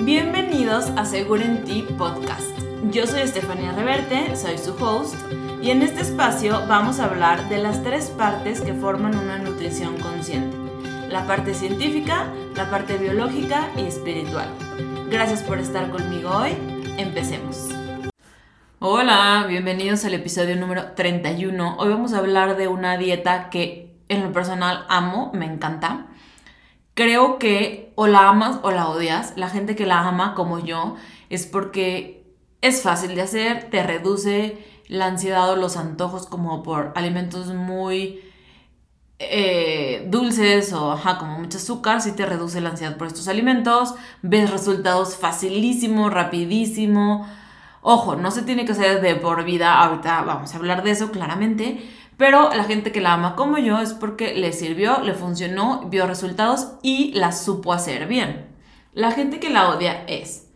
Bienvenidos a Seguro en Ti Podcast. Yo soy Estefanía Reverte, soy su host, y en este espacio vamos a hablar de las tres partes que forman una nutrición consciente. La parte científica, la parte biológica y espiritual. Gracias por estar conmigo hoy. Empecemos. Hola, bienvenidos al episodio número 31. Hoy vamos a hablar de una dieta que en lo personal amo, me encanta creo que o la amas o la odias. La gente que la ama como yo es porque es fácil de hacer, te reduce la ansiedad o los antojos como por alimentos muy eh, dulces o ajá, como mucho azúcar, sí te reduce la ansiedad por estos alimentos, ves resultados facilísimo, rapidísimo. Ojo, no se tiene que hacer de por vida, ahorita vamos a hablar de eso claramente, pero la gente que la ama como yo es porque le sirvió, le funcionó, vio resultados y la supo hacer bien. La gente que la odia es.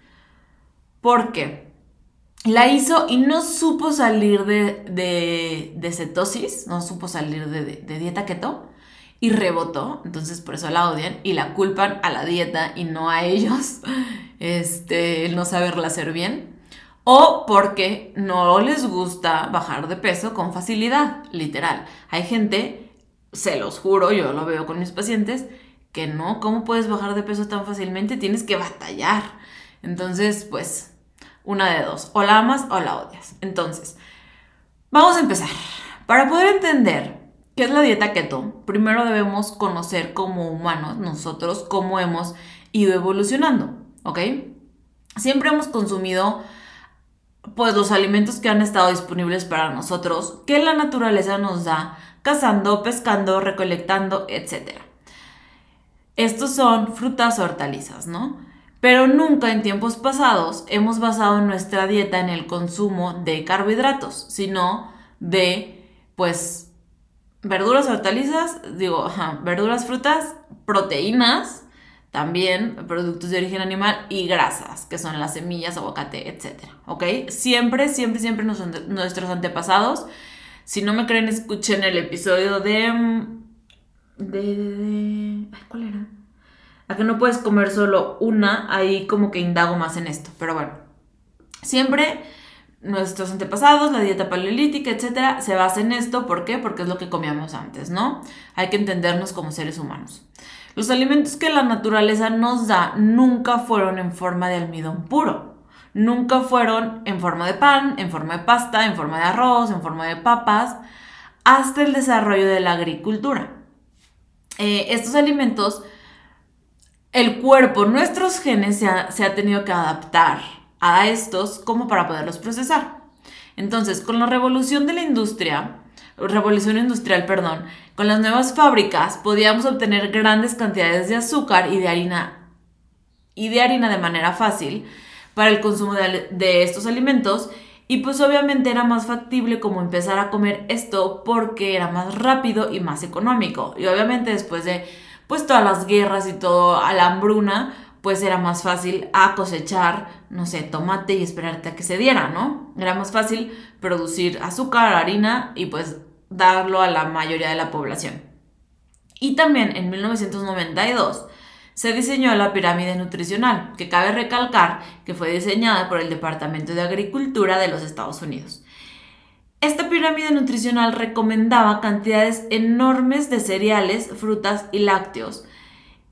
Porque la hizo y no supo salir de, de, cetosis, no supo salir de, de dieta keto y rebotó, entonces por eso la odian y la culpan a la dieta y no a ellos, este, el no saberla hacer bien o porque no les gusta bajar de peso con facilidad, literal. Hay gente, se los juro, yo lo veo con mis pacientes, que no, ¿cómo puedes bajar de peso tan fácilmente? Tienes que batallar. Entonces, pues, una de dos, o la amas o la odias. Entonces, vamos a empezar. Para poder entender qué es la dieta keto, primero debemos conocer como humanos, nosotros, cómo hemos ido evolucionando, ¿ok? Siempre hemos consumido pues los alimentos que han estado disponibles para nosotros, que la naturaleza nos da, cazando, pescando, recolectando, etc. Estos son frutas o hortalizas, ¿no? Pero nunca en tiempos pasados hemos basado nuestra dieta en el consumo de carbohidratos, sino de, pues, verduras, hortalizas, digo, verduras, frutas, proteínas, también productos de origen animal y grasas, que son las semillas, aguacate, etc. ¿Ok? Siempre, siempre, siempre nuestros antepasados. Si no me creen, escuchen el episodio de... Mm, de, de, ¿Cuál era? A que no puedes comer solo una, ahí como que indago más en esto. Pero bueno, siempre nuestros antepasados, la dieta paleolítica, etcétera, se basa en esto. ¿Por qué? Porque es lo que comíamos antes, ¿no? Hay que entendernos como seres humanos. Los alimentos que la naturaleza nos da nunca fueron en forma de almidón puro. Nunca fueron en forma de pan, en forma de pasta, en forma de arroz, en forma de papas, hasta el desarrollo de la agricultura. Eh, estos alimentos, el cuerpo, nuestros genes se ha, se ha tenido que adaptar a estos como para poderlos procesar. Entonces, con la revolución de la industria, revolución industrial, perdón, con las nuevas fábricas podíamos obtener grandes cantidades de azúcar y de harina y de harina de manera fácil para el consumo de, estos alimentos y pues obviamente era más factible como empezar a comer esto porque era más rápido y más económico. Y obviamente después de pues todas las guerras y todo a la hambruna, pues era más fácil a cosechar, no sé, tomate y esperarte a que se diera, ¿no? Era más fácil producir azúcar, harina y pues darlo a la mayoría de la población. Y también en 1992 se diseñó la pirámide nutricional, que cabe recalcar que fue diseñada por el Departamento de Agricultura de los Estados Unidos. Esta pirámide nutricional recomendaba cantidades enormes de cereales, frutas y lácteos.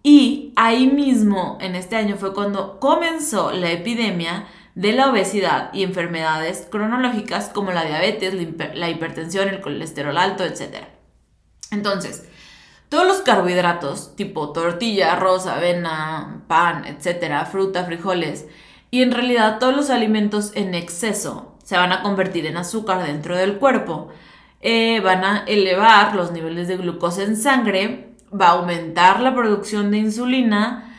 Y ahí mismo, en este año, fue cuando comenzó la epidemia de la obesidad y enfermedades cronológicas como la diabetes, la hipertensión, el colesterol alto, etc. Entonces, todos los carbohidratos, tipo tortilla, arroz, avena, pan, etc., fruta, frijoles, y en realidad todos los alimentos en exceso se van a convertir en azúcar dentro del cuerpo, eh, van a elevar los niveles de glucosa en sangre, va a aumentar la producción de insulina,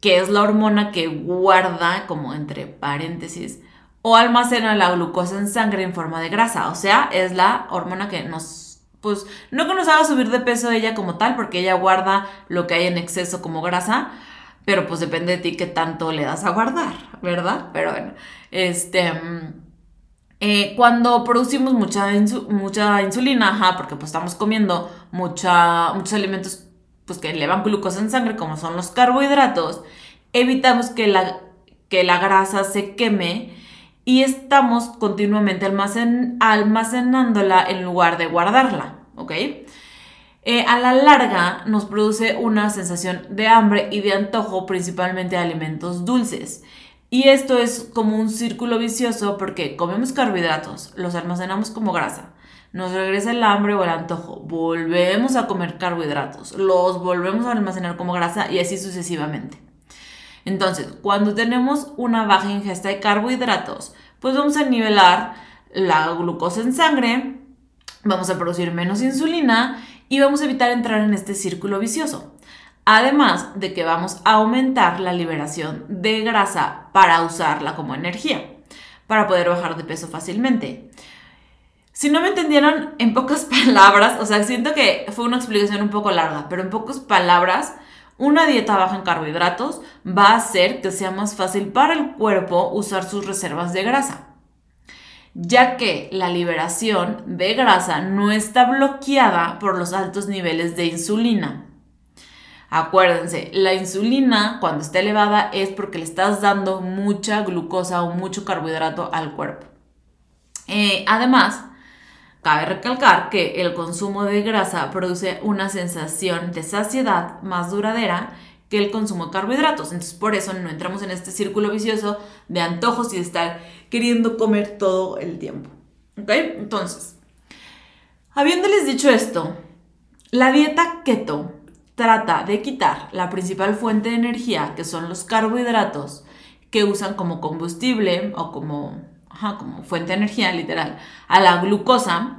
que es la hormona que guarda, como entre paréntesis, o almacena la glucosa en sangre en forma de grasa. O sea, es la hormona que nos, pues, no que nos haga subir de peso ella como tal, porque ella guarda lo que hay en exceso como grasa, pero pues depende de ti qué tanto le das a guardar, ¿verdad? Pero bueno, este... Eh, cuando producimos mucha, mucha insulina, porque pues estamos comiendo mucha, muchos alimentos pues que elevan glucosa en sangre, como son los carbohidratos, evitamos que la que la grasa se queme y estamos continuamente almacenándola en lugar de guardarla, ¿ok? Eh, a la larga nos produce una sensación de hambre y de antojo principalmente de alimentos dulces. Y esto es como un círculo vicioso porque comemos carbohidratos, los almacenamos como grasa, nos regresa el hambre o el antojo, volvemos a comer carbohidratos, los volvemos a almacenar como grasa y así sucesivamente. Entonces, cuando tenemos una baja ingesta de carbohidratos, pues vamos a nivelar la glucosa en sangre, vamos a producir menos insulina y vamos a evitar entrar en este círculo vicioso. Además de que vamos a aumentar la liberación de grasa para usarla como energía, para poder bajar de peso fácilmente. Si no me entendieron en pocas palabras, o sea, siento que fue una explicación un poco larga, pero en pocas palabras, una dieta baja en carbohidratos va a hacer que sea más fácil para el cuerpo usar sus reservas de grasa ya que la liberación de grasa no está bloqueada por los altos niveles de insulina. Acuérdense, la insulina cuando está elevada es porque le estás dando mucha glucosa o mucho carbohidrato al cuerpo. Eh, además, cabe recalcar que el consumo de grasa produce una sensación de saciedad más duradera que el consumo de carbohidratos. Entonces, por eso no entramos en este círculo vicioso de antojos y de estar queriendo comer todo el tiempo. Entonces, habiéndoles dicho esto, la dieta keto trata de quitar la principal fuente de energía, que son los carbohidratos, que usan como combustible o como, como fuente de energía literal, a la glucosa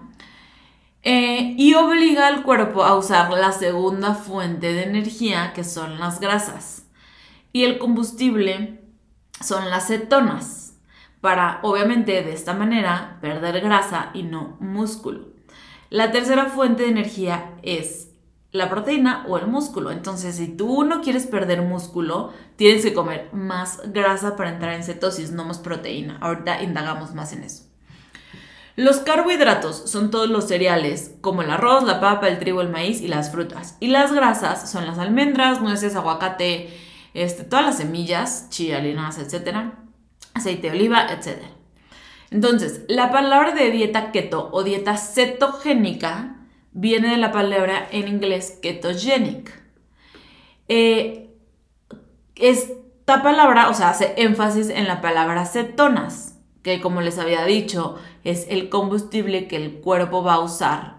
eh, y obliga al cuerpo a usar la segunda fuente de energía, que son las grasas. Y el combustible son las cetonas, para obviamente de esta manera perder grasa y no músculo. La tercera fuente de energía es la proteína o el músculo. Entonces, si tú no quieres perder músculo, tienes que comer más grasa para entrar en cetosis, no más proteína. Ahorita indagamos más en eso. Los carbohidratos son todos los cereales, como el arroz, la papa, el trigo, el maíz y las frutas. Y las grasas son las almendras, nueces, aguacate, este, todas las semillas, chía, linaza, etc. Aceite de oliva, etc. Entonces, la palabra de dieta keto o dieta cetogénica viene de la palabra en inglés ketogenic. Eh, esta palabra, o sea, hace énfasis en la palabra cetonas que como les había dicho, es el combustible que el cuerpo va a usar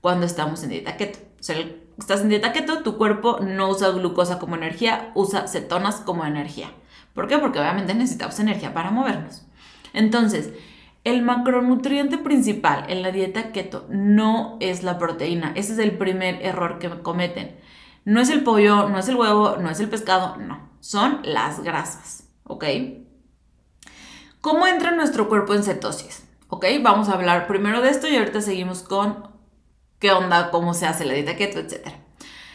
cuando estamos en dieta keto. O sea, estás en dieta keto, tu cuerpo no usa glucosa como energía, usa cetonas como energía. ¿Por qué? Porque obviamente necesitamos energía para movernos. Entonces, el macronutriente principal en la dieta keto no es la proteína. Ese es el primer error que cometen. No es el pollo, no es el huevo, no es el pescado, no. Son las grasas, ¿ok? ¿Cómo entra nuestro cuerpo en cetosis? ¿Ok? Vamos a hablar primero de esto y ahorita seguimos con qué onda, cómo se hace la dieta keto, etc.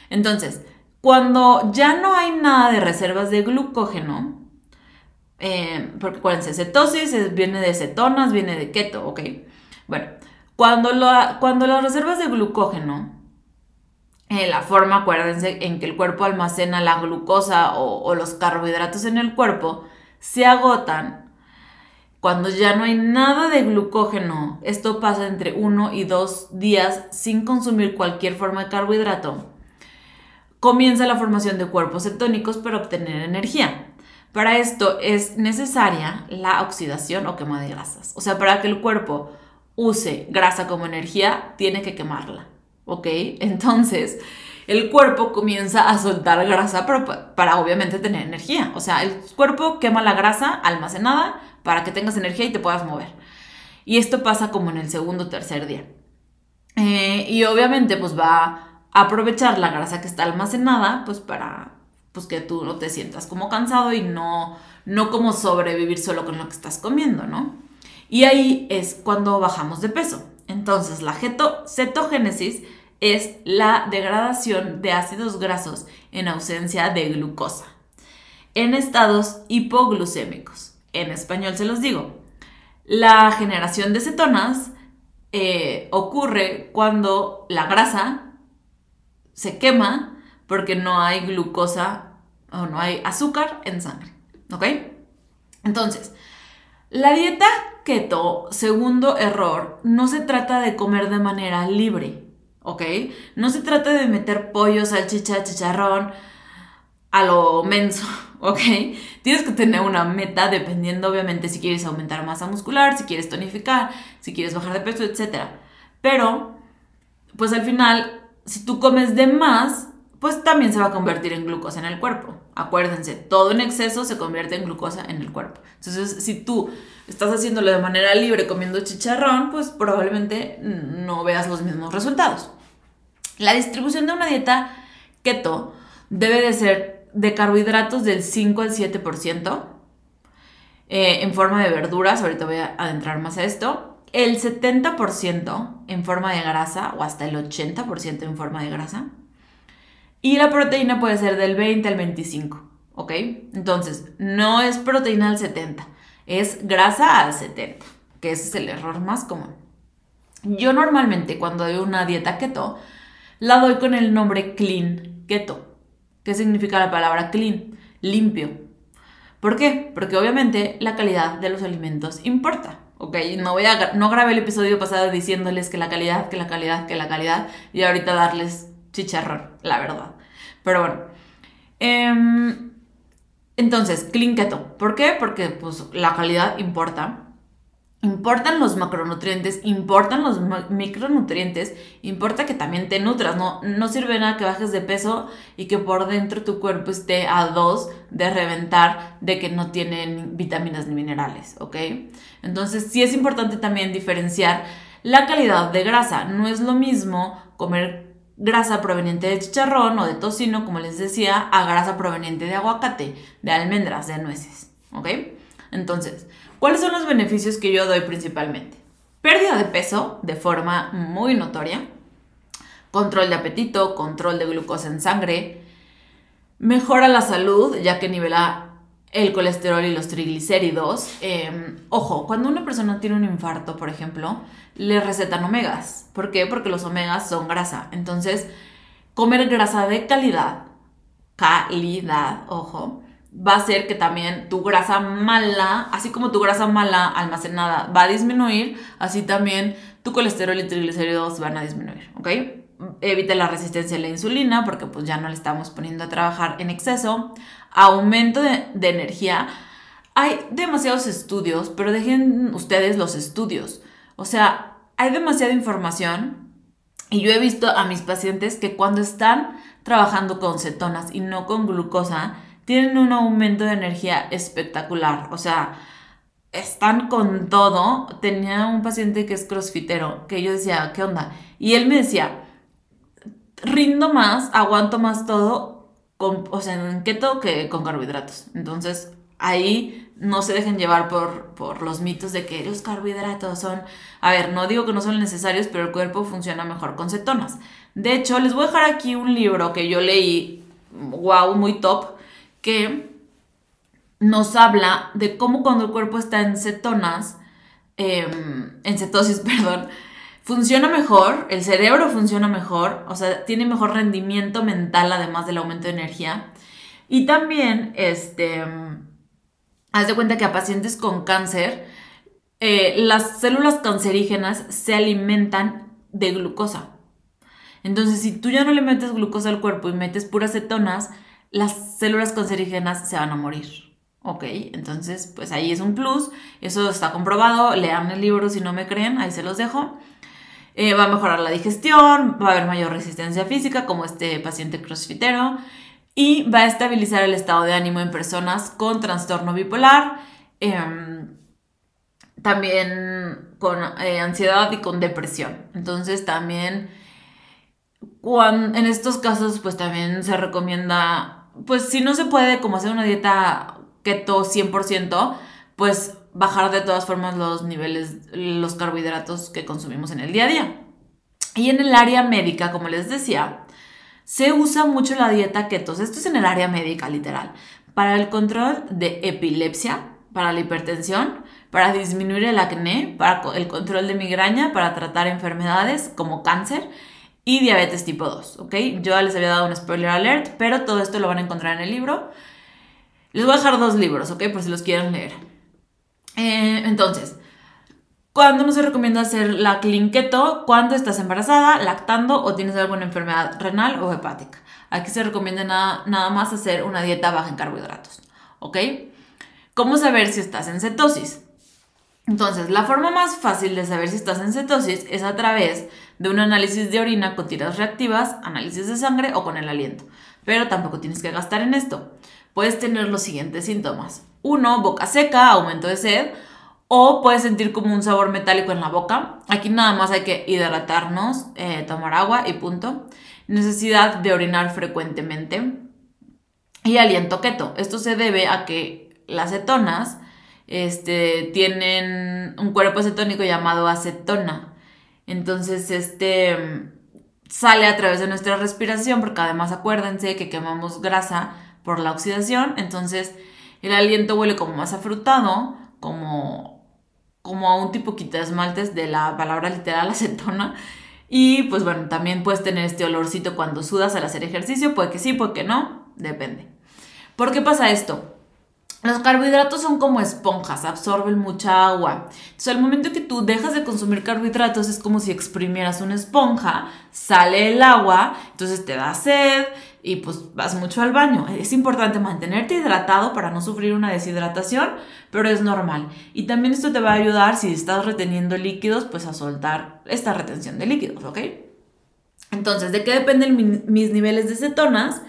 Entonces, cuando ya no hay nada de reservas de glucógeno, eh, porque acuérdense, cetosis viene de cetonas, viene de keto, ¿ok? Bueno, cuando, cuando las reservas de glucógeno, eh, la forma, acuérdense, en que el cuerpo almacena la glucosa o los carbohidratos en el cuerpo, se agotan cuando ya no hay nada de glucógeno, esto pasa entre uno y dos días sin consumir cualquier forma de carbohidrato, comienza la formación de cuerpos cetónicos para obtener energía. Para esto es necesaria la oxidación o quema de grasas. O sea, para que el cuerpo use grasa como energía, tiene que quemarla. ¿Ok? Entonces, el cuerpo comienza a soltar grasa para, obviamente tener energía. O sea, el cuerpo quema la grasa almacenada para que tengas energía y te puedas mover. Y esto pasa como en el segundo o tercer día. Eh, y obviamente pues va a aprovechar la grasa que está almacenada pues para pues que tú no te sientas como cansado y no, no como sobrevivir solo con lo que estás comiendo, ¿no? Y ahí es cuando bajamos de peso. Entonces la cetogénesis es la degradación de ácidos grasos en ausencia de glucosa en estados hipoglucémicos en español se los digo. La generación de cetonas eh, ocurre cuando la grasa se quema porque no hay glucosa o no hay azúcar en sangre. ¿Ok? Entonces, la dieta keto, segundo error, no se trata de comer de manera libre, ¿ok? No se trata de meter pollo, salchicha, chicharrón a lo menso, ¿ok? Tienes que tener una meta dependiendo, obviamente, si quieres aumentar masa muscular, si quieres tonificar, si quieres bajar de peso, etc. Pero, pues al final, si tú comes de más, pues también se va a convertir en glucosa en el cuerpo. Acuérdense, todo en exceso se convierte en glucosa en el cuerpo. Entonces, si tú estás haciéndolo de manera libre comiendo chicharrón, pues probablemente no veas los mismos resultados. La distribución de una dieta keto debe de ser de carbohidratos del 5 al 7%, eh, en forma de verduras, ahorita voy a adentrar más a esto, el 70% en forma de grasa o hasta el 80% en forma de grasa y la proteína puede ser del 20 al 25, ¿ok? Entonces, no es proteína al 70, es grasa al 70, que es el error más común. Yo normalmente cuando doy una dieta keto, la doy con el nombre clean keto. ¿Qué significa la palabra clean? Limpio. ¿Por qué? Porque obviamente la calidad de los alimentos importa. ¿ok? No, voy a, no grabé el episodio pasado diciéndoles que la calidad, que la calidad, que la calidad, y ahorita darles chicharrón, la verdad. Pero bueno. Em, entonces, clean keto. ¿Por qué? Porque pues, la calidad importa. Importan los macronutrientes, importan los micronutrientes, importa que también te nutras, no, no sirve nada que bajes de peso y que por dentro tu cuerpo esté a dos de reventar de que no tienen vitaminas ni minerales, ¿ok? Entonces sí es importante también diferenciar la calidad de grasa, no es lo mismo comer grasa proveniente de chicharrón o de tocino, como les decía, a grasa proveniente de aguacate, de almendras, de nueces. ¿Ok? Entonces, ¿cuáles son los beneficios que yo doy principalmente? Pérdida de peso de forma muy notoria, control de apetito, control de glucosa en sangre, mejora la salud ya que nivela el colesterol y los triglicéridos. Em, ojo, cuando una persona tiene un infarto, por ejemplo, le recetan omegas. ¿Por qué? Porque los omegas son grasa. Entonces, comer grasa de calidad, calidad, ojo, va a hacer que también tu grasa mala, así como tu grasa mala almacenada va a disminuir, así también tu colesterol y triglicéridos van a disminuir, ¿ok? Evita la resistencia a la insulina porque pues ya no le estamos poniendo a trabajar en exceso. Aumento de, de energía. Hay demasiados estudios, pero dejen ustedes los estudios. O sea, hay demasiada información y yo he visto a mis pacientes que cuando están trabajando con cetonas y no con glucosa, tienen un aumento de energía espectacular. O sea, están con todo. Tenía un paciente que es crossfitero, que yo decía, ¿qué onda? Y él me decía, rindo más, aguanto más todo, con, o sea, en keto que con carbohidratos. Entonces, ahí no se dejen llevar por, por los mitos de que los carbohidratos son... A ver, no digo que no son necesarios, pero el cuerpo funciona mejor con cetonas. De hecho, les voy a dejar aquí un libro que yo leí, wow, muy top, que nos habla de cómo cuando el cuerpo está en cetonas, em, en cetosis, perdón, funciona mejor, el cerebro funciona mejor, o sea, tiene mejor rendimiento mental además del aumento de energía. Y también, este haz de cuenta que a pacientes con cáncer, eh, las células cancerígenas se alimentan de glucosa. Entonces, si tú ya no le metes glucosa al cuerpo y metes puras cetonas, las células cancerígenas se van a morir. ¿Ok? Entonces, pues ahí es un plus. Eso está comprobado. Lean el libro si no me creen, ahí se los dejo. Eh, va a mejorar la digestión, va a haber mayor resistencia física, como este paciente crossfitero y va a estabilizar el estado de ánimo en personas con trastorno bipolar, em, también con eh, ansiedad y con depresión. Entonces también en estos casos pues también se recomienda, pues si no se puede como hacer una dieta keto 100%, pues bajar de todas formas los niveles, los carbohidratos que consumimos en el día a día. Y en el área médica, como les decía, se usa mucho la dieta keto. Esto es en el área médica, literal. Para el control de epilepsia, para la hipertensión, para disminuir el acné, para el control de migraña, para tratar enfermedades como cáncer y diabetes tipo 2, ¿ok? Yo les había dado un spoiler alert, pero todo esto lo van a encontrar en el libro. Les voy a dejar dos libros, ¿ok? Por si los quieren leer. Eh, entonces, ¿cuándo no se recomienda hacer la clean? Cuando estás embarazada, lactando o tienes alguna enfermedad renal o hepática. Aquí se recomienda nada, nada más hacer una dieta baja en carbohidratos. ¿Ok? ¿Cómo saber si estás en cetosis? Entonces, la forma más fácil de saber si estás en cetosis es a través de un análisis de orina con tiras reactivas, análisis de sangre o con el aliento. Pero tampoco tienes que gastar en esto. Puedes tener los siguientes síntomas. Uno, boca seca, aumento de sed, o puedes sentir como un sabor metálico en la boca. Aquí nada más hay que hidratarnos, eh, tomar agua y punto. Necesidad de orinar frecuentemente. Y aliento keto. Esto se debe a que las cetonas este, tienen un cuerpo acetónico llamado acetona. Entonces, este sale a través de nuestra respiración, porque además acuérdense que quemamos grasa por la oxidación, entonces el aliento huele como más afrutado, como, como a un tipo quita esmaltes de la palabra literal acetona. Y pues bueno, también puedes tener este olorcito cuando sudas al hacer ejercicio, puede que sí, puede que no, depende. ¿Por qué pasa esto? Los carbohidratos son como esponjas, absorben mucha agua. Entonces, al momento que tú dejas de consumir carbohidratos, es como si exprimieras una esponja, sale el agua, entonces te da sed y pues vas mucho al baño. Es importante mantenerte hidratado para no sufrir una deshidratación, pero es normal. Y también esto te va a ayudar si estás reteniendo líquidos, pues a soltar esta retención de líquidos, ¿ok? Entonces, ¿de qué dependen mis niveles de cetonas?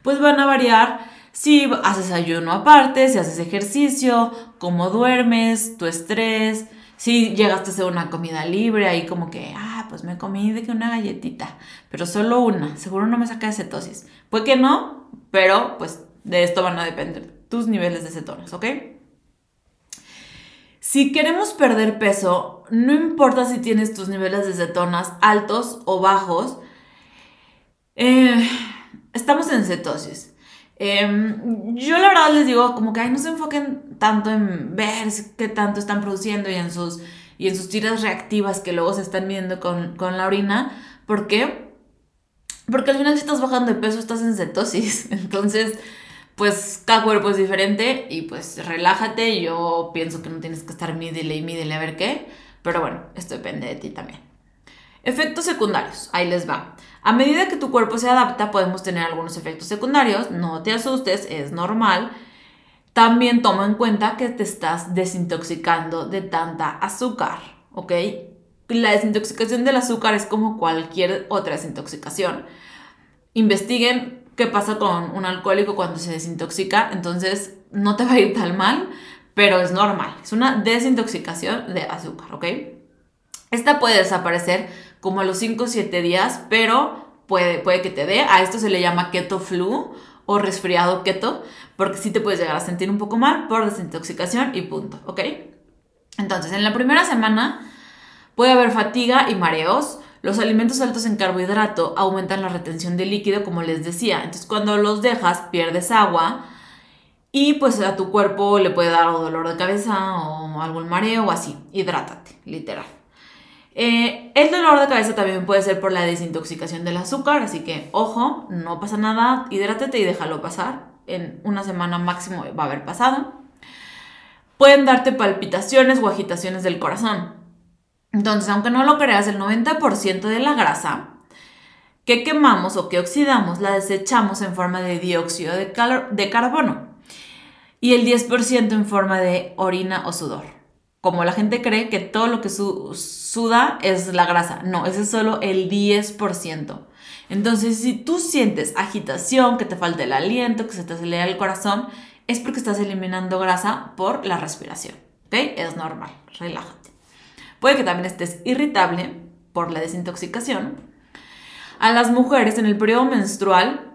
Pues van a variar si haces ayuno aparte, si haces ejercicio, cómo duermes, tu estrés, si llegaste a hacer una comida libre, ahí como que, pues me comí de que una galletita, pero solo una, seguro no me saca de cetosis. Puede que no, pero pues de esto van a depender tus niveles de cetonas, ¿ok? Si queremos perder peso, no importa si tienes tus niveles de cetonas altos o bajos, eh, estamos en cetosis. Em, yo la verdad les digo como que ay, no se enfoquen tanto en ver qué tanto están produciendo y en sus, y en sus tiras reactivas que luego se están midiendo con, la orina. ¿Por qué? Porque al final si estás bajando de peso estás en cetosis. Entonces, pues cada cuerpo es diferente y pues relájate. Yo pienso que no tienes que estar mídele y mídele a ver qué. Pero bueno, esto depende de ti también. Efectos secundarios, ahí les va. A medida que tu cuerpo se adapta, podemos tener algunos efectos secundarios, no te asustes, es normal. También toma en cuenta que te estás desintoxicando de tanta azúcar, ¿ok? La desintoxicación del azúcar es como cualquier otra desintoxicación. Investiguen qué pasa con un alcohólico cuando se desintoxica, entonces no te va a ir tan mal, pero es normal. Es una desintoxicación de azúcar, ¿ok? Esta puede desaparecer como a los 5 o 7 días, pero puede, puede que te dé. A esto se le llama keto flu o resfriado keto, porque sí te puedes llegar a sentir un poco mal por desintoxicación y punto, ¿ok? Entonces, en la primera semana puede haber fatiga y mareos. Los alimentos altos en carbohidrato aumentan la retención de líquido, como les decía. Entonces, cuando los dejas, pierdes agua y pues a tu cuerpo le puede dar dolor de cabeza o algún mareo o así. Hidrátate, literal. Eh, el dolor de cabeza también puede ser por la desintoxicación del azúcar, así que ojo, no pasa nada, hidrátate y déjalo pasar. En una semana máximo va a haber pasado. Pueden darte palpitaciones o agitaciones del corazón. Entonces, aunque no lo creas, el 90% de la grasa que quemamos o que oxidamos la desechamos en forma de dióxido de, de carbono y el 10% en forma de orina o sudor como la gente cree que todo lo que suda es la grasa. No, ese es solo el 10%. Entonces, si tú sientes agitación, que te falta el aliento, que se te acelera el corazón, es porque estás eliminando grasa por la respiración. ¿Ok? Es normal, relájate. Puede que también estés irritable por la desintoxicación. A las mujeres en el periodo menstrual,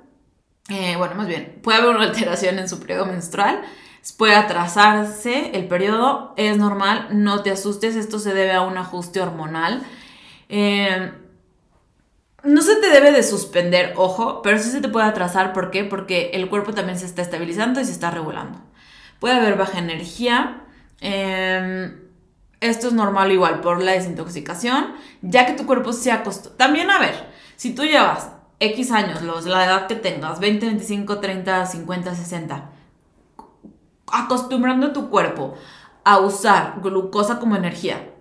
eh, bueno, más bien, puede haber una alteración en su periodo menstrual puede atrasarse el periodo, es normal, no te asustes, esto se debe a un ajuste hormonal. Eh, no se te debe de suspender, ojo, pero sí se te puede atrasar, ¿por qué? Porque el cuerpo también se está estabilizando y se está regulando. Puede haber baja energía, eh, esto es normal igual por la desintoxicación, ya que tu cuerpo se acostó. También, a ver, si tú llevas X años, los, la edad que tengas, 20, 25, 30, 50, 60, acostumbrando tu cuerpo a usar glucosa como energía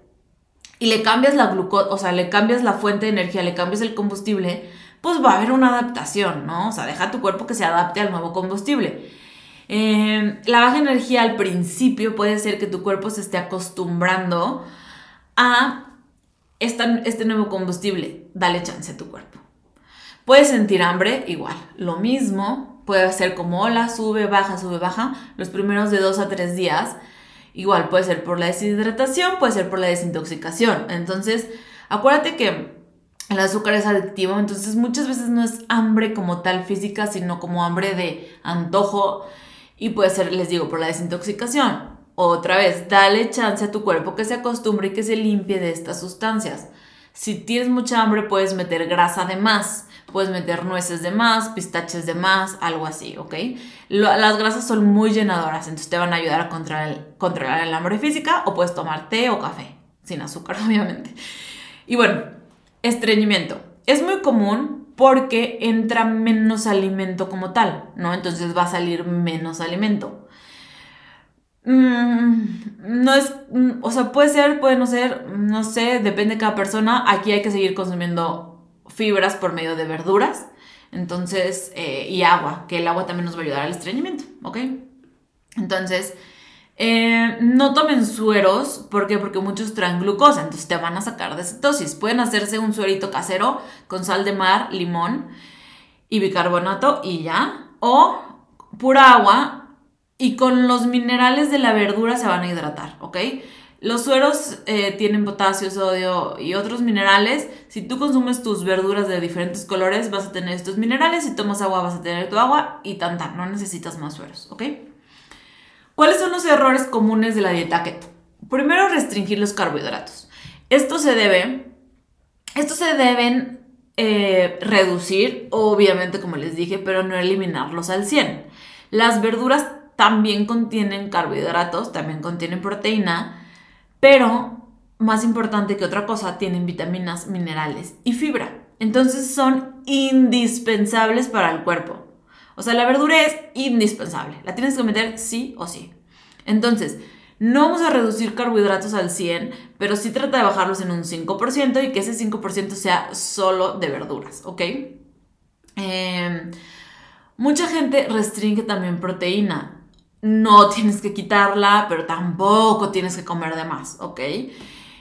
y le cambias la glucosa, o sea, le cambias la fuente de energía, le cambias el combustible, pues va a haber una adaptación, ¿no? O sea, deja tu cuerpo que se adapte al nuevo combustible. Eh, la baja energía al principio puede ser que tu cuerpo se esté acostumbrando a este nuevo combustible. Dale chance a tu cuerpo. Puedes sentir hambre, igual, lo mismo. Puede ser como hola, sube, baja, sube, baja. Los primeros de dos a tres días. Igual puede ser por la deshidratación, puede ser por la desintoxicación. Entonces, acuérdate que el azúcar es adictivo, entonces muchas veces no es hambre como tal física, sino como hambre de antojo y puede ser, les digo, por la desintoxicación. Otra vez, dale chance a tu cuerpo que se acostumbre y que se limpie de estas sustancias. Si tienes mucha hambre, puedes meter grasa de más, puedes meter nueces de más, pistaches de más, algo así, ¿ok? las grasas son muy llenadoras, entonces te van a ayudar a controlar el, controlar hambre física o puedes tomar té o café, sin azúcar, obviamente. Y bueno, estreñimiento. Es muy común porque entra menos alimento como tal, ¿no? Entonces va a salir menos alimento. Mm, no es, mm, o sea, puede ser, puede no ser, no sé, depende de cada persona. Aquí hay que seguir consumiendo fibras por medio de verduras, entonces, eh, y agua, que el agua también nos va a ayudar al estreñimiento, ¿ok? Entonces, eh, no tomen sueros, ¿por qué? Porque muchos traen glucosa, entonces te van a sacar de cetosis. Pueden hacerse un suerito casero con sal de mar, limón y bicarbonato y ya. O pura agua y con los minerales de la verdura se van a hidratar, ¿ok? Los sueros eh, tienen potasio, sodio y otros minerales. Si tú consumes tus verduras de diferentes colores, vas a tener estos minerales. Si tomas agua, vas a tener tu agua y tanta. No necesitas más sueros, ¿ok? ¿Cuáles son los errores comunes de la dieta keto? Primero, restringir los carbohidratos. Esto se debe, estos se deben eh, reducir, obviamente como les dije, pero no eliminarlos al 100. Las verduras también contienen carbohidratos, también contienen proteína, pero más importante que otra cosa, tienen vitaminas, minerales y fibra. Entonces son indispensables para el cuerpo. O sea, la verdura es indispensable. La tienes que meter sí o sí. Entonces, no vamos a reducir carbohidratos al 100, pero sí trata de bajarlos en un 5% y que ese 5% sea solo de verduras, ¿ok? Em, mucha gente restringe también proteína. No tienes que quitarla, pero tampoco tienes que comer de más, ¿ok?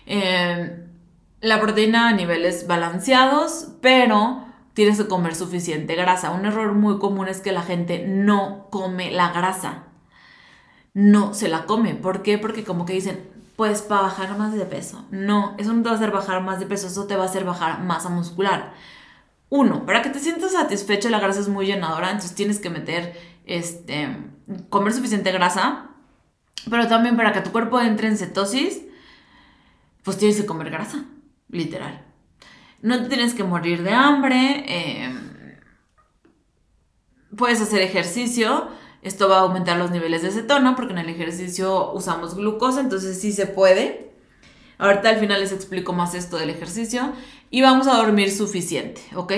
Em, la proteína a niveles balanceados, pero tienes que comer suficiente grasa. Un error muy común es que la gente no come la grasa. No se la come. ¿Por qué? Porque como que dicen, pues para bajar más de peso. No, eso no te va a hacer bajar más de peso, eso te va a hacer bajar masa muscular. Uno, para que te sientas satisfecho, la grasa es muy llenadora, entonces tienes que meter, este, comer suficiente grasa. Pero también para que tu cuerpo entre en cetosis, pues tienes que comer grasa, literal. No te tienes que morir de hambre. Em, puedes hacer ejercicio. Esto va a aumentar los niveles de cetona porque en el ejercicio usamos glucosa, entonces sí se puede. Ahorita al final les explico más esto del ejercicio. Y vamos a dormir suficiente, ¿ok?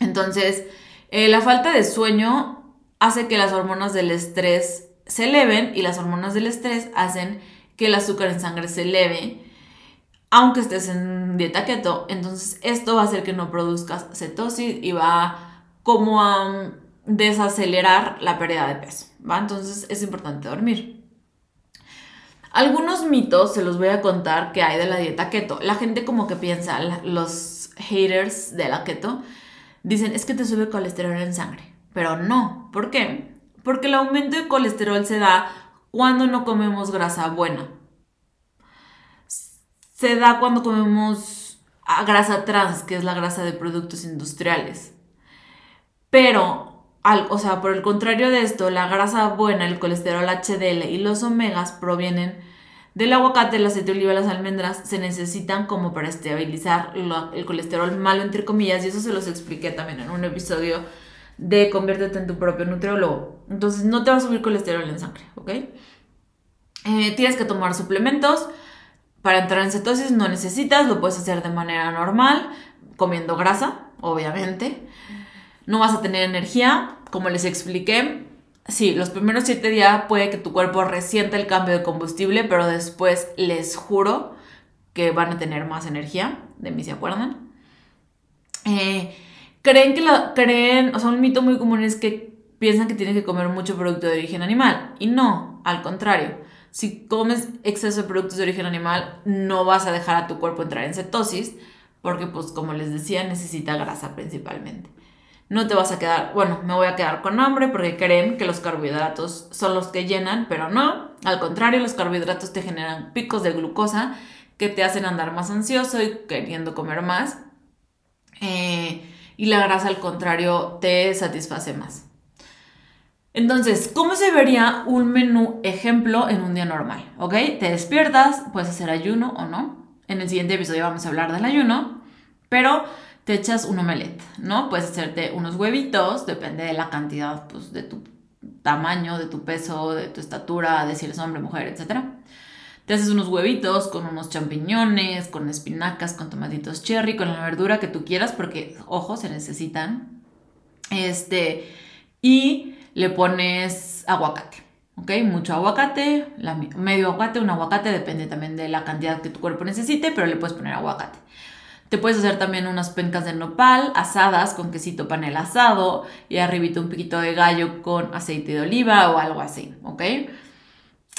Entonces, eh, la falta de sueño hace que las hormonas del estrés se eleven y las hormonas del estrés hacen que el azúcar en sangre se eleve aunque estés en dieta keto. Entonces esto va a hacer que no produzcas cetosis y va como a desacelerar la pérdida de peso. ¿va? Entonces es importante dormir. Algunos mitos se los voy a contar que hay de la dieta keto. La gente como que piensa, los haters de la keto, dicen es que te sube colesterol en sangre. Pero no. ¿Por qué? Porque el aumento de colesterol se da cuando no comemos grasa buena se da cuando comemos grasa trans, que es la grasa de productos industriales. Pero, o sea, por el contrario de esto, la grasa buena, el colesterol HDL y los omegas provienen del aguacate, el aceite de oliva, las almendras, se necesitan como para estabilizar el colesterol malo, entre comillas, y eso se los expliqué también en un episodio de Conviértete en tu propio nutriólogo. Entonces, no te va a subir colesterol en sangre, ¿ok? Eh, tienes que tomar suplementos para entrar en cetosis no necesitas, lo puedes hacer de manera normal, comiendo grasa, obviamente. No vas a tener energía, como les expliqué. sí, los primeros siete días puede que tu cuerpo resienta el cambio de combustible, pero después les juro que van a tener más energía, de mí se acuerdan. Eh, creen que la, creen, o sea, un mito muy común es que piensan que tienen que comer mucho producto de origen animal, y no, al contrario. Si comes exceso de productos de origen animal, no vas a dejar a tu cuerpo entrar en cetosis, porque pues como les decía, necesita grasa principalmente no te vas a quedar, bueno, me voy a quedar con hambre porque creen que los carbohidratos son los que llenan, pero no, al contrario, los carbohidratos te generan picos de glucosa que te hacen andar más ansioso y queriendo comer más. Eh, y la grasa, al contrario, te satisface más. Entonces, ¿cómo se vería un menú ejemplo en un día normal? ¿Ok? Te despiertas, puedes hacer ayuno o no. En el siguiente episodio vamos a hablar del ayuno, pero te echas un omelette, ¿no? Puedes hacerte unos huevitos, depende de la cantidad, pues, de tu tamaño, de tu peso, de tu estatura, de si eres hombre, mujer, etc. Te haces unos huevitos con unos champiñones, con espinacas, con tomatitos cherry, con la verdura que tú quieras, porque, ojo, se necesitan. Este, y le pones aguacate, ¿ok? Mucho aguacate, medio aguacate, un aguacate, depende también de la cantidad que tu cuerpo necesite, pero le puedes poner aguacate. Te puedes hacer también unas pencas de nopal asadas con quesito panel asado y arribito un piquito de gallo con aceite de oliva o algo así, ¿ok?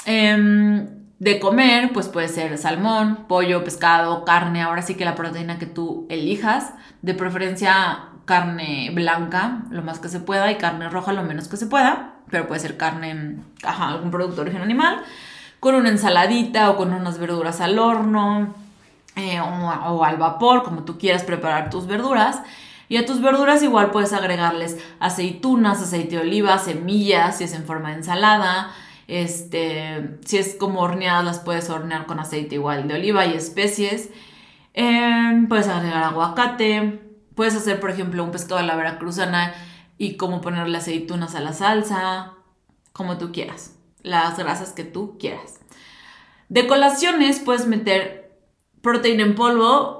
Em, de comer, pues puede ser salmón, pollo, pescado, carne, ahora sí que la proteína que tú elijas, de preferencia carne blanca, lo más que se pueda, y carne roja, lo menos que se pueda, pero puede ser carne, ajá, algún producto de origen animal, con una ensaladita o con unas verduras al horno, eh, o, al vapor, como tú quieras preparar tus verduras. Y a tus verduras igual puedes agregarles aceitunas, aceite de oliva, semillas, si es en forma de ensalada. Este, si es como horneadas, las puedes hornear con aceite igual de oliva y especies. Em, puedes agregar aguacate. Puedes hacer, por ejemplo, un pescado a la veracruzana y como ponerle aceitunas a la salsa, como tú quieras. Las grasas que tú quieras. De colaciones puedes meter proteína en polvo.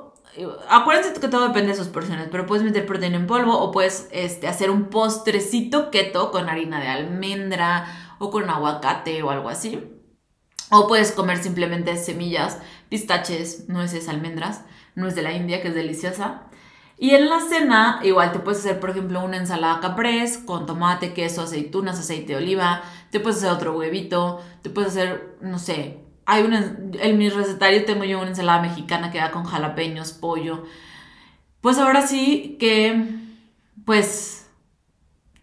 Acuérdense que todo depende de sus porciones, pero puedes meter proteína en polvo o puedes este, hacer un postrecito keto con harina de almendra o con aguacate o algo así. O puedes comer simplemente semillas, pistaches, nueces, almendras, nuez de la India, que es deliciosa. Y en la cena, igual te puedes hacer, por ejemplo, una ensalada caprés con tomate, queso, aceitunas, aceite de oliva. Te puedes hacer otro huevito. Te puedes hacer, no sé, hay una, en mi recetario tengo yo una ensalada mexicana que va con jalapeños, pollo. Pues ahora sí que, pues,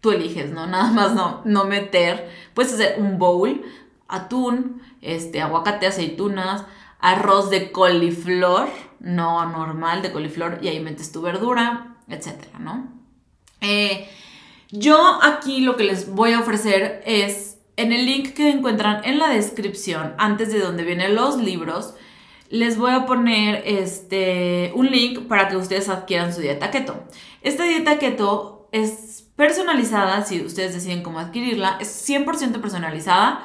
tú eliges, ¿no? Nada más no, no meter. Puedes hacer un bowl, atún, este, aguacate, aceitunas, arroz de coliflor, no normal de coliflor, y ahí metes tu verdura, etcétera, ¿no? Eh, yo aquí lo que les voy a ofrecer es en el link que encuentran en la descripción, antes de donde vienen los libros, les voy a poner este, un link para que ustedes adquieran su dieta keto. Esta dieta keto es personalizada, si ustedes deciden cómo adquirirla, es 100% personalizada,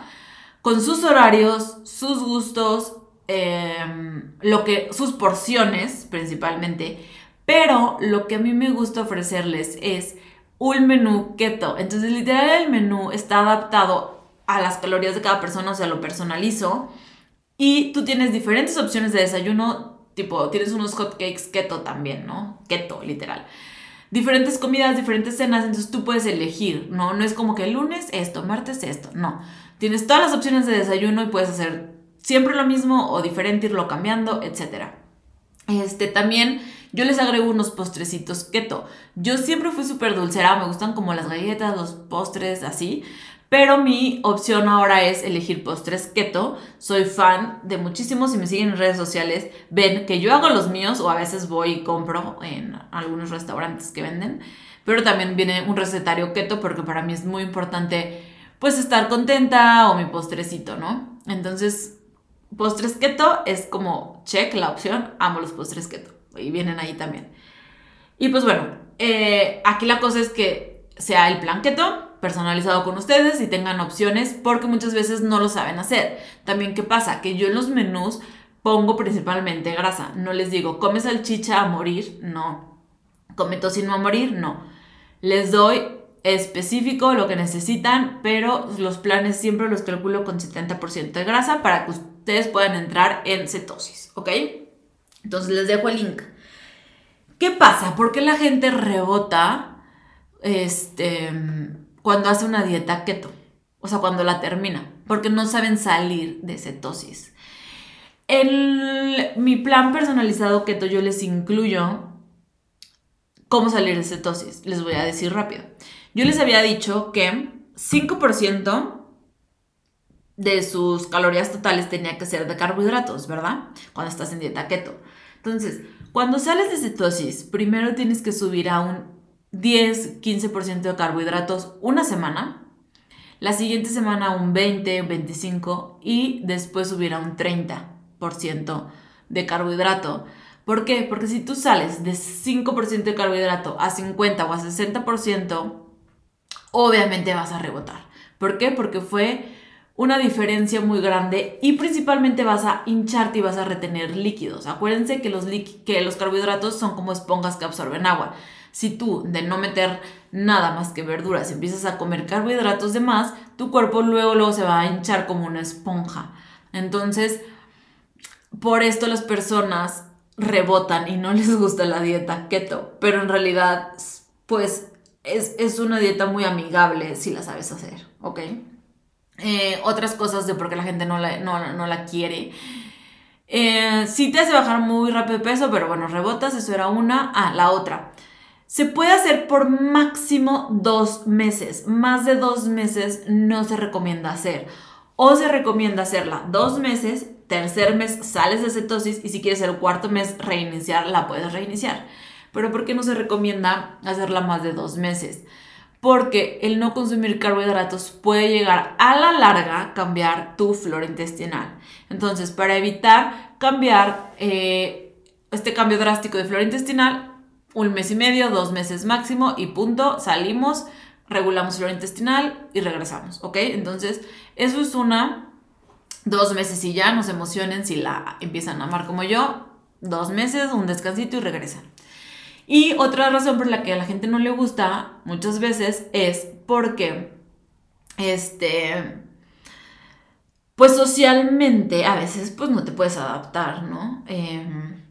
con sus horarios, sus gustos, em, lo que, sus porciones principalmente, pero lo que a mí me gusta ofrecerles es un menú keto. Entonces, literal, el menú está adaptado a las calorías de cada persona, o sea, lo personalizo. Y tú tienes diferentes opciones de desayuno, tipo, tienes unos hotcakes keto también, ¿no? Keto, literal. Diferentes comidas, diferentes cenas, entonces tú puedes elegir, ¿no? No es como que el lunes esto, martes esto, no. Tienes todas las opciones de desayuno y puedes hacer siempre lo mismo o diferente, irlo cambiando, etc. Este, también yo les agrego unos postrecitos keto. Yo siempre fui súper dulcera, me gustan como las galletas, los postres, así. Pero mi opción ahora es elegir postres keto. Soy fan de muchísimos. Si me siguen en redes sociales, ven que yo hago los míos o a veces voy y compro en algunos restaurantes que venden. Pero también viene un recetario keto porque para mí es muy importante pues estar contenta o mi postrecito, ¿no? Entonces, postres keto es como check la opción. Amo los postres keto y vienen ahí también. Y pues bueno, eh, aquí la cosa es que sea el plan keto personalizado con ustedes y tengan opciones porque muchas veces no lo saben hacer. También, ¿qué pasa? Que yo en los menús pongo principalmente grasa. No les digo, come salchicha a morir, no. Come tocino a morir, no. Les doy específico, lo que necesitan, pero los planes siempre los calculo con 70% de grasa para que ustedes puedan entrar en cetosis, ¿ok? Entonces les dejo el link. ¿Qué pasa? ¿Por qué la gente rebota este, cuando hace una dieta keto? O sea, cuando la termina. Porque no saben salir de cetosis. En mi plan personalizado keto yo les incluyo cómo salir de cetosis. Les voy a decir rápido. Yo les había dicho que 5% de sus calorías totales tenía que ser de carbohidratos, ¿verdad? Cuando estás en dieta keto. Entonces, cuando sales de cetosis, primero tienes que subir a un 10-15% de carbohidratos una semana, la siguiente semana un 20, 25 y después subir un 30% de carbohidrato. ¿Por qué? Porque si tú sales de 5% de carbohidrato a 50 o a 60%, obviamente vas a rebotar. ¿Por qué? Porque fue una diferencia muy grande y principalmente vas a hincharte y vas a retener líquidos. Acuérdense que los, que los carbohidratos son como esponjas que absorben agua. Si tú de no meter nada más que verduras empiezas a comer carbohidratos de más, tu cuerpo luego, luego se va a hinchar como una esponja. Entonces, por esto las personas rebotan y no les gusta la dieta keto, pero en realidad, pues es, una dieta muy amigable si la sabes hacer, ¿ok? Eh, otras cosas de por qué la gente no la, no, la quiere. Eh, sí te hace bajar muy rápido de peso, pero bueno, rebotas, eso era una. Ah, la otra. Se puede hacer por máximo dos meses. Más de dos meses no se recomienda hacer. O se recomienda hacerla dos meses, tercer mes sales de cetosis y si quieres el cuarto mes reiniciar, la puedes reiniciar. Pero ¿por qué no se recomienda hacerla más de dos meses? Porque el no consumir carbohidratos puede llegar a la larga cambiar tu flora intestinal. Entonces, para evitar cambiar eh, este cambio drástico de flora intestinal, un mes y medio, dos meses máximo y punto, salimos, regulamos flora intestinal y regresamos, ¿ok? Entonces, eso es una, dos meses y ya, no se emocionen si la empiezan a amar como yo, dos meses, un descansito y regresan. Y otra razón por la que a la gente no le gusta muchas veces es porque, este, pues socialmente a veces pues no te puedes adaptar, ¿no? Em,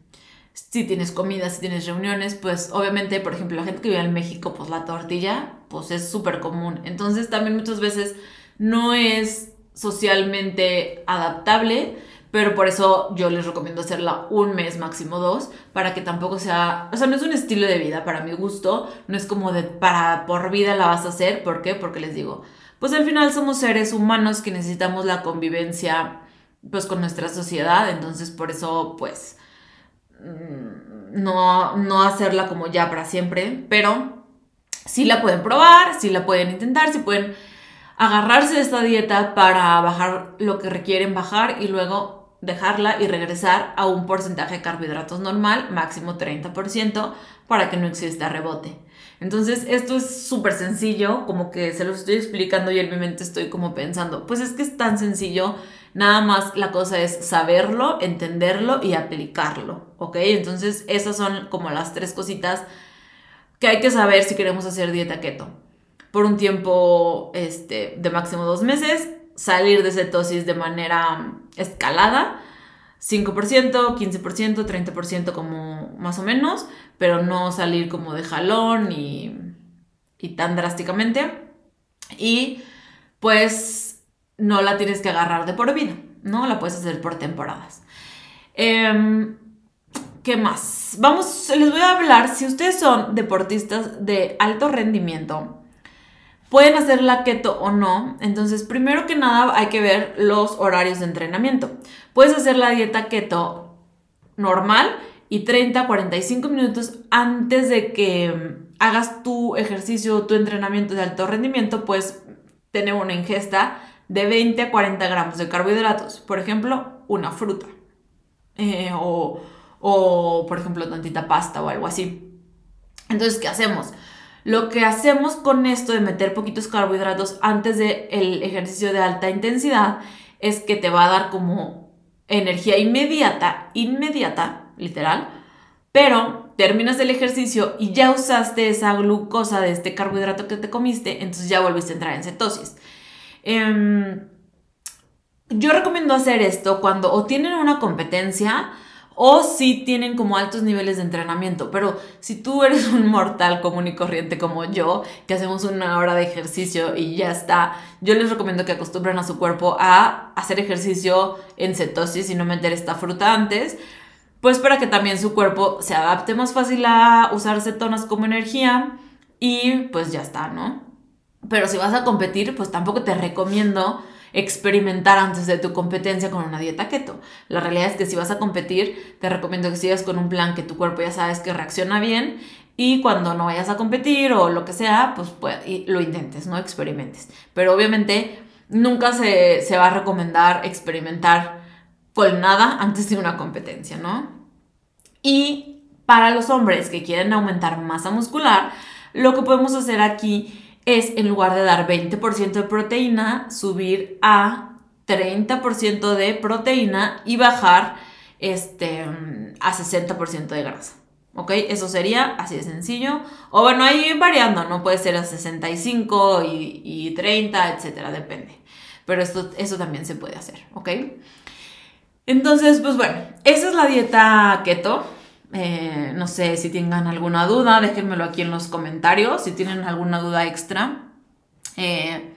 si tienes comida, si tienes reuniones, pues obviamente, por ejemplo, la gente que vive en México, pues la tortilla, pues es súper común. Entonces también muchas veces no es socialmente adaptable pero por eso yo les recomiendo hacerla un mes, máximo dos, para que tampoco sea, o sea, no es un estilo de vida para mi gusto, no es como de para por vida la vas a hacer, ¿por qué? Porque les digo, pues al final somos seres humanos que necesitamos la convivencia pues con nuestra sociedad, entonces por eso pues no, no hacerla como ya para siempre, pero sí la pueden probar, sí la pueden intentar, sí pueden agarrarse de esta dieta para bajar lo que requieren bajar y luego dejarla y regresar a un porcentaje de carbohidratos normal, máximo 30%, para que no exista rebote. Entonces, esto es súper sencillo, como que se los estoy explicando y en mi mente estoy como pensando, pues es que es tan sencillo, nada más la cosa es saberlo, entenderlo y aplicarlo, ¿ok? Entonces, esas son como las tres cositas que hay que saber si queremos hacer dieta keto. Por un tiempo este, de máximo dos meses, salir de cetosis de manera escalada, 5%, 15%, 30% como más o menos, pero no salir como de jalón y, y tan drásticamente. Y pues no la tienes que agarrar de por vida, ¿no? La puedes hacer por temporadas. Em, ¿Qué más? Vamos, les voy a hablar, si ustedes son deportistas de alto rendimiento, pueden hacer la keto o no. Entonces, primero que nada hay que ver los horarios de entrenamiento. Puedes hacer la dieta keto normal y 30, 45 minutos antes de que hagas tu ejercicio, tu entrenamiento de alto rendimiento, puedes tener una ingesta de 20 a 40 gramos de carbohidratos. Por ejemplo, una fruta. Eh, o, o, por ejemplo, tantita pasta o algo así. Entonces, ¿qué hacemos? Lo que hacemos con esto de meter poquitos carbohidratos antes del ejercicio de alta intensidad es que te va a dar como energía inmediata, inmediata, literal, pero terminas el ejercicio y ya usaste esa glucosa de este carbohidrato que te comiste, entonces ya volviste a entrar en cetosis. Em, yo recomiendo hacer esto cuando o tienen una competencia o si tienen como altos niveles de entrenamiento. Pero si tú eres un mortal común y corriente como yo, que hacemos una hora de ejercicio y ya está, yo les recomiendo que acostumbren a su cuerpo a hacer ejercicio en cetosis y no meter esta fruta antes. Pues para que también su cuerpo se adapte más fácil a usar cetonas como energía y pues ya está, ¿no? Pero si vas a competir, pues tampoco te recomiendo experimentar antes de tu competencia con una dieta keto. La realidad es que si vas a competir, te recomiendo que sigas con un plan que tu cuerpo ya sabes que reacciona bien y cuando no vayas a competir o lo que sea, pues, pues lo intentes, no experimentes. Pero obviamente nunca se, se va a recomendar experimentar con nada antes de una competencia, ¿no? Y para los hombres que quieren aumentar masa muscular, lo que podemos hacer aquí es en lugar de dar 20% de proteína, subir a 30% de proteína y bajar este, a 60% de grasa. ¿Ok? Eso sería así de sencillo. O bueno, ahí variando, ¿no? Puede ser a 65 y, y 30, etcétera, depende. Pero esto, eso también se puede hacer, ¿ok? Entonces, pues bueno, esa es la dieta keto. Eh, no sé si tengan alguna duda, déjenmelo aquí en los comentarios si tienen alguna duda extra. Eh,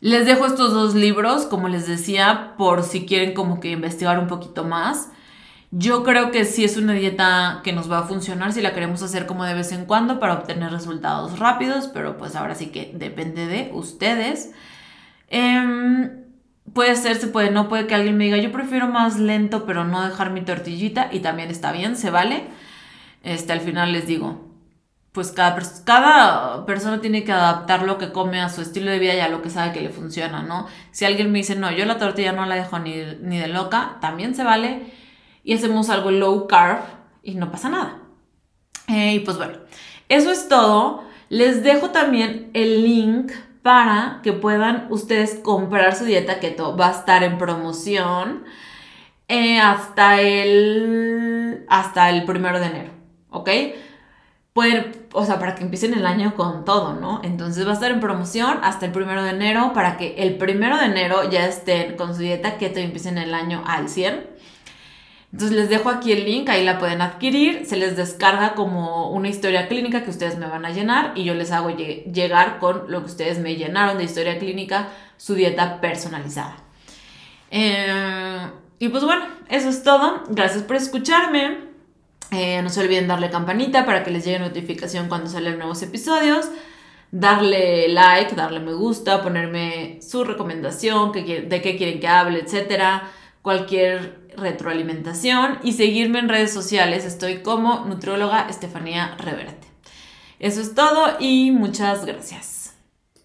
les dejo estos dos libros, como les decía, por si quieren como que investigar un poquito más. Yo creo que sí es una dieta que nos va a funcionar si la queremos hacer como de vez en cuando para obtener resultados rápidos, pero pues ahora sí que depende de ustedes. Eh, Puede ser, se puede, no puede que alguien me diga, yo prefiero más lento, pero no dejar mi tortillita, y también está bien, se vale. Este, al final les digo, pues cada, cada persona tiene que adaptar lo que come a su estilo de vida y a lo que sabe que le funciona, ¿no? Si alguien me dice, no, yo la tortilla no la dejo ni, ni de loca, también se vale. Y hacemos algo low carb y no pasa nada. Eh, y pues bueno, eso es todo. Les dejo también el link para que puedan ustedes comprar su dieta keto. Va a estar en promoción eh, hasta, el, hasta el primero de enero, ¿ok? Pueden, o sea, para que empiecen el año con todo, ¿no? Entonces va a estar en promoción hasta el primero de enero para que el primero de enero ya estén con su dieta keto y empiecen el año al 100. Entonces les dejo aquí el link, ahí la pueden adquirir, se les descarga como una historia clínica que ustedes me van a llenar y yo les hago llegar con lo que ustedes me llenaron de historia clínica, su dieta personalizada. Eh, y pues bueno, eso es todo. Gracias por escucharme. Eh, no se olviden darle campanita para que les llegue notificación cuando salen nuevos episodios. Darle like, darle me gusta, ponerme su recomendación, de qué quieren que hable, etcétera. Cualquier retroalimentación y seguirme en redes sociales. Estoy como nutrióloga Estefanía Reverte. Eso es todo y muchas gracias.